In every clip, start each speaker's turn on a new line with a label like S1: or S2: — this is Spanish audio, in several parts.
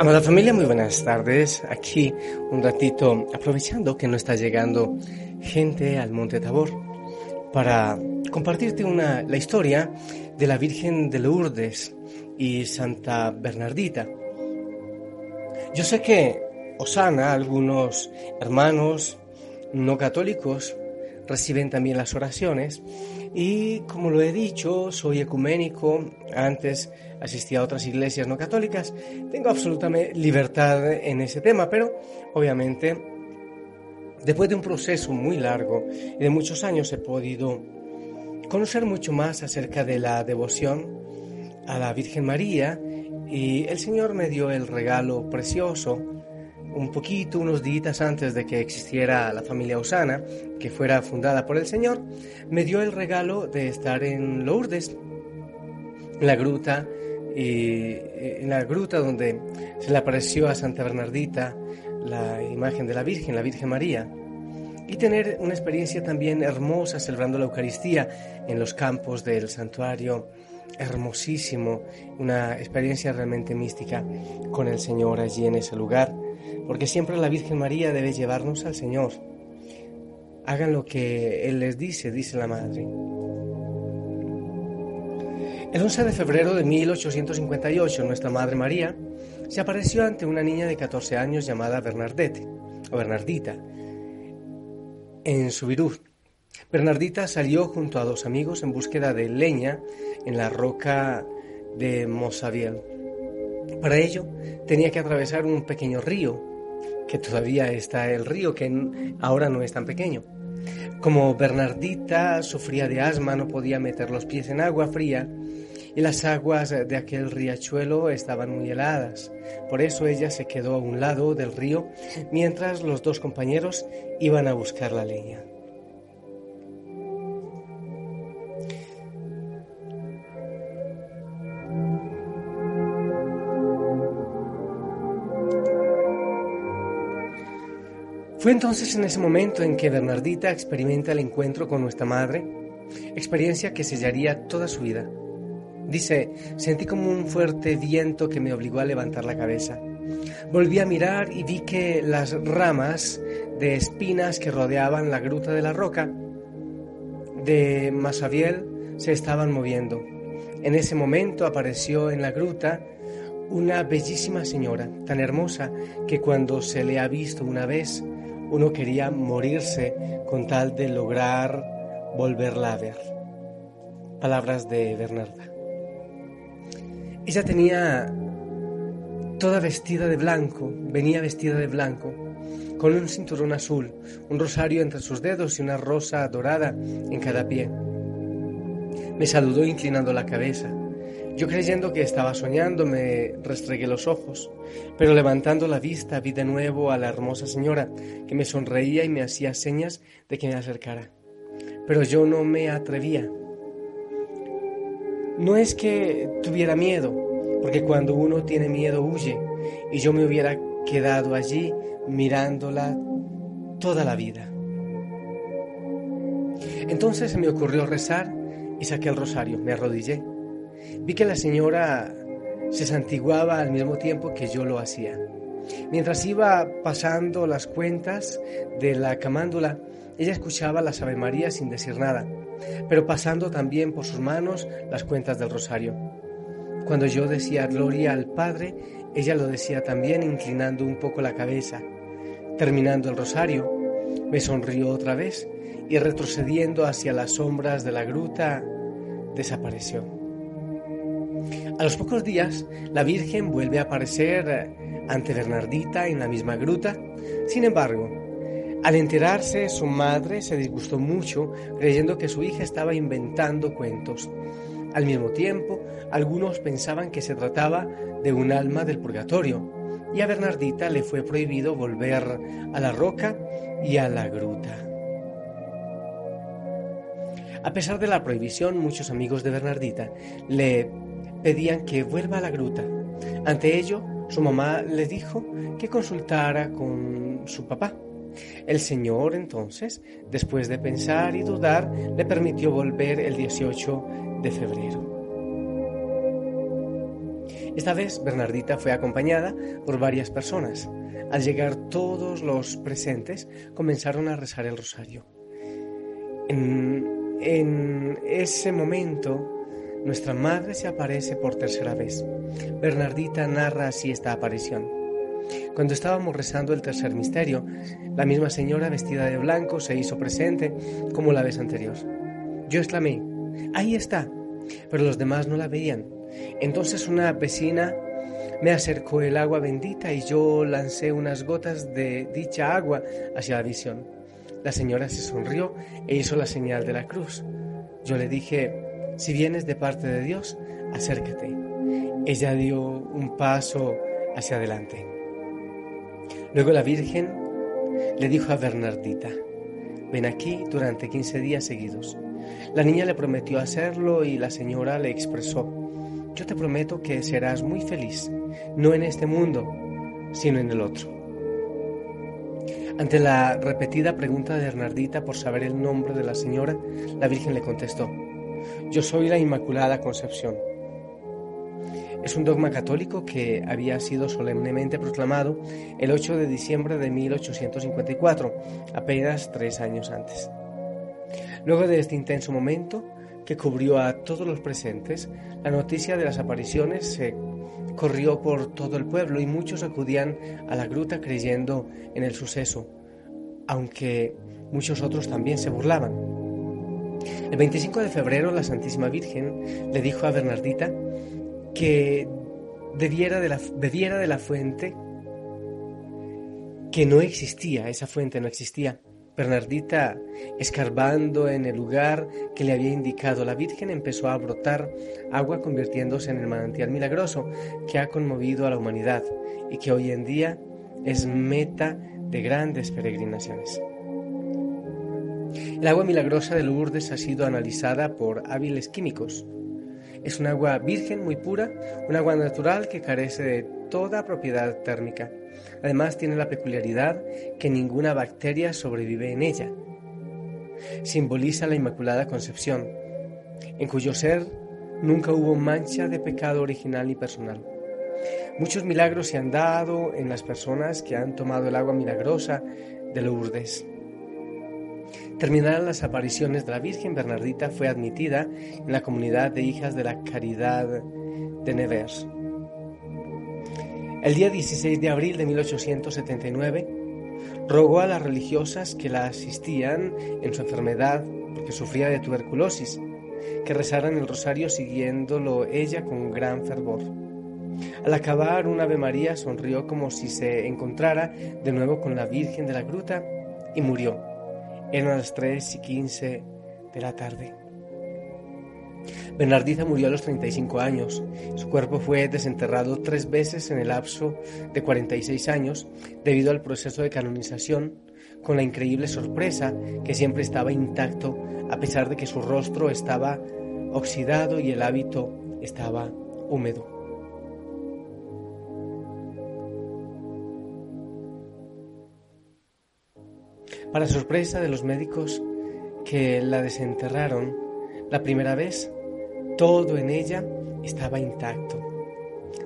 S1: Amada familia, muy buenas tardes. Aquí un ratito aprovechando que no está llegando gente al Monte Tabor para compartirte una, la historia de la Virgen de Lourdes y Santa Bernardita. Yo sé que Osana, algunos hermanos no católicos reciben también las oraciones y como lo he dicho, soy ecuménico, antes asistía a otras iglesias no católicas, tengo absolutamente libertad en ese tema, pero obviamente después de un proceso muy largo y de muchos años he podido conocer mucho más acerca de la devoción a la Virgen María. Y el Señor me dio el regalo precioso un poquito, unos días antes de que existiera la familia Osana, que fuera fundada por el Señor, me dio el regalo de estar en Lourdes, la gruta, y en la gruta donde se le apareció a Santa Bernardita la imagen de la Virgen, la Virgen María, y tener una experiencia también hermosa celebrando la Eucaristía en los campos del santuario hermosísimo, una experiencia realmente mística con el Señor allí en ese lugar, porque siempre la Virgen María debe llevarnos al Señor. Hagan lo que Él les dice, dice la Madre. El 11 de febrero de 1858, nuestra Madre María se apareció ante una niña de 14 años llamada Bernardette, o Bernardita, en Subirú. Bernardita salió junto a dos amigos en búsqueda de leña en la roca de Mosaviel. Para ello tenía que atravesar un pequeño río, que todavía está el río, que ahora no es tan pequeño. Como Bernardita sufría de asma, no podía meter los pies en agua fría y las aguas de aquel riachuelo estaban muy heladas. Por eso ella se quedó a un lado del río mientras los dos compañeros iban a buscar la leña. Fue entonces en ese momento en que Bernardita experimenta el encuentro con nuestra madre, experiencia que sellaría toda su vida. Dice, sentí como un fuerte viento que me obligó a levantar la cabeza. Volví a mirar y vi que las ramas de espinas que rodeaban la gruta de la roca de Masabiel se estaban moviendo. En ese momento apareció en la gruta una bellísima señora, tan hermosa que cuando se le ha visto una vez, uno quería morirse con tal de lograr volverla a ver. Palabras de Bernarda. Ella tenía toda vestida de blanco, venía vestida de blanco, con un cinturón azul, un rosario entre sus dedos y una rosa dorada en cada pie. Me saludó inclinando la cabeza. Yo creyendo que estaba soñando me restregué los ojos, pero levantando la vista vi de nuevo a la hermosa señora que me sonreía y me hacía señas de que me acercara. Pero yo no me atrevía. No es que tuviera miedo, porque cuando uno tiene miedo huye, y yo me hubiera quedado allí mirándola toda la vida. Entonces se me ocurrió rezar y saqué el rosario, me arrodillé. Vi que la señora se santiguaba al mismo tiempo que yo lo hacía. Mientras iba pasando las cuentas de la camándula, ella escuchaba las Ave María sin decir nada pero pasando también por sus manos las cuentas del rosario. Cuando yo decía gloria al Padre, ella lo decía también inclinando un poco la cabeza. Terminando el rosario, me sonrió otra vez y retrocediendo hacia las sombras de la gruta, desapareció. A los pocos días, la Virgen vuelve a aparecer ante Bernardita en la misma gruta. Sin embargo, Al enterarse, su madre se disgustó mucho, creyendo que su hija estaba inventando cuentos. Al mismo tiempo, algunos pensaban que se trataba de un alma del purgatorio, y a Bernardita le fue prohibido volver a la roca y a la gruta. A pesar de la prohibición, muchos amigos de Bernardita le pedían que vuelva a la gruta. Ante ello, su mamá le dijo que consultara con su papá. El Señor entonces, después de pensar y dudar, le permitió volver el 18 de febrero. Esta vez Bernardita fue acompañada por varias personas. Al llegar todos los presentes comenzaron a rezar el rosario. En, en ese momento nuestra madre se aparece por tercera vez. Bernardita narra así esta aparición. Cuando estábamos rezando el tercer misterio, la misma señora vestida de blanco se hizo presente como la vez anterior. Yo exclamé, ahí está, pero los demás no la veían. Entonces una vecina me acercó el agua bendita y yo lancé unas gotas de dicha agua hacia la visión. La señora se sonrió e hizo la señal de la cruz. Yo le dije, si vienes de parte de Dios, acércate. Ella dio un paso hacia adelante. Luego la Virgen le dijo a Bernardita, ven aquí durante 15 días seguidos. La niña le prometió hacerlo y la señora le expresó, yo te prometo que serás muy feliz, no en este mundo, sino en el otro. Ante la repetida pregunta de Bernardita por saber el nombre de la señora, la Virgen le contestó, yo soy la Inmaculada Concepción. Es un dogma católico que había sido solemnemente proclamado el 8 de diciembre de 1854, apenas tres años antes. Luego de este intenso momento, que cubrió a todos los presentes, la noticia de las apariciones se corrió por todo el pueblo y muchos acudían a la gruta creyendo en el suceso, aunque muchos otros también se burlaban. El 25 de febrero la Santísima Virgen le dijo a Bernardita que bebiera de la, bebiera de la fuente que no existía, esa fuente no existía. Bernardita, escarbando en el lugar que le había indicado la Virgen, empezó a brotar agua convirtiéndose en el manantial milagroso que ha conmovido a la humanidad y que hoy en día es meta de grandes peregrinaciones. El agua milagrosa de Lourdes ha sido analizada por hábiles químicos. Es un agua virgen muy pura, un agua natural que carece de toda propiedad térmica. Además tiene la peculiaridad que ninguna bacteria sobrevive en ella. Simboliza la Inmaculada Concepción, en cuyo ser nunca hubo mancha de pecado original ni personal. Muchos milagros se han dado en las personas que han tomado el agua milagrosa de Lourdes. Terminadas las apariciones de la Virgen Bernardita, fue admitida en la comunidad de hijas de la Caridad de Nevers. El día 16 de abril de 1879, rogó a las religiosas que la asistían en su enfermedad, porque sufría de tuberculosis, que rezaran el rosario siguiéndolo ella con gran fervor. Al acabar un Ave María sonrió como si se encontrara de nuevo con la Virgen de la Gruta y murió eran las 3 y 15 de la tarde. Bernardita murió a los 35 años. Su cuerpo fue desenterrado tres veces en el lapso de 46 años debido al proceso de canonización, con la increíble sorpresa que siempre estaba intacto a pesar de que su rostro estaba oxidado y el hábito estaba húmedo. Para sorpresa de los médicos que la desenterraron la primera vez, todo en ella estaba intacto.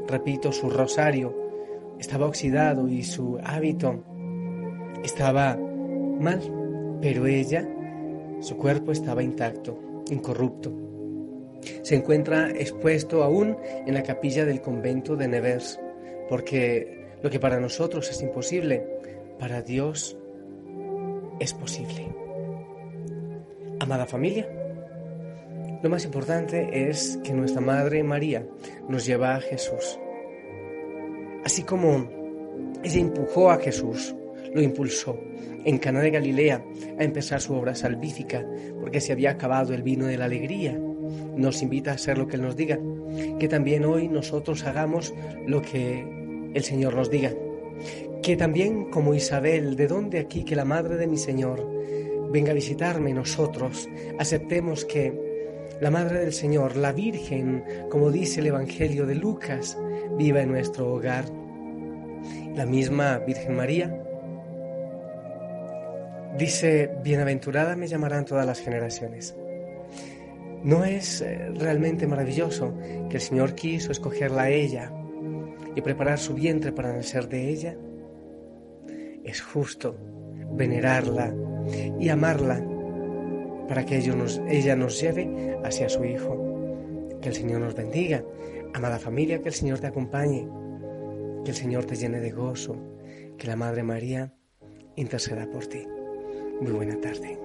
S1: Repito, su rosario estaba oxidado y su hábito estaba mal, pero ella, su cuerpo estaba intacto, incorrupto. Se encuentra expuesto aún en la capilla del convento de Nevers, porque lo que para nosotros es imposible, para Dios es posible. Amada familia, lo más importante es que nuestra Madre María nos lleva a Jesús. Así como ella empujó a Jesús, lo impulsó en Cana de Galilea a empezar su obra salvífica, porque se había acabado el vino de la alegría. Nos invita a hacer lo que Él nos diga, que también hoy nosotros hagamos lo que el Señor nos diga. Que también como Isabel, de donde aquí que la madre de mi Señor venga a visitarme nosotros, aceptemos que la Madre del Señor, la Virgen, como dice el Evangelio de Lucas, viva en nuestro hogar. La misma Virgen María dice, bienaventurada me llamarán todas las generaciones. ¿No es eh, realmente maravilloso que el Señor quiso escogerla a ella y preparar su vientre para nacer de ella? Es justo venerarla y amarla para que ella nos lleve hacia su Hijo. Que el Señor nos bendiga. Amada familia, que el Señor te acompañe. Que el Señor te llene de gozo. Que la Madre María interceda por ti. Muy buena tarde.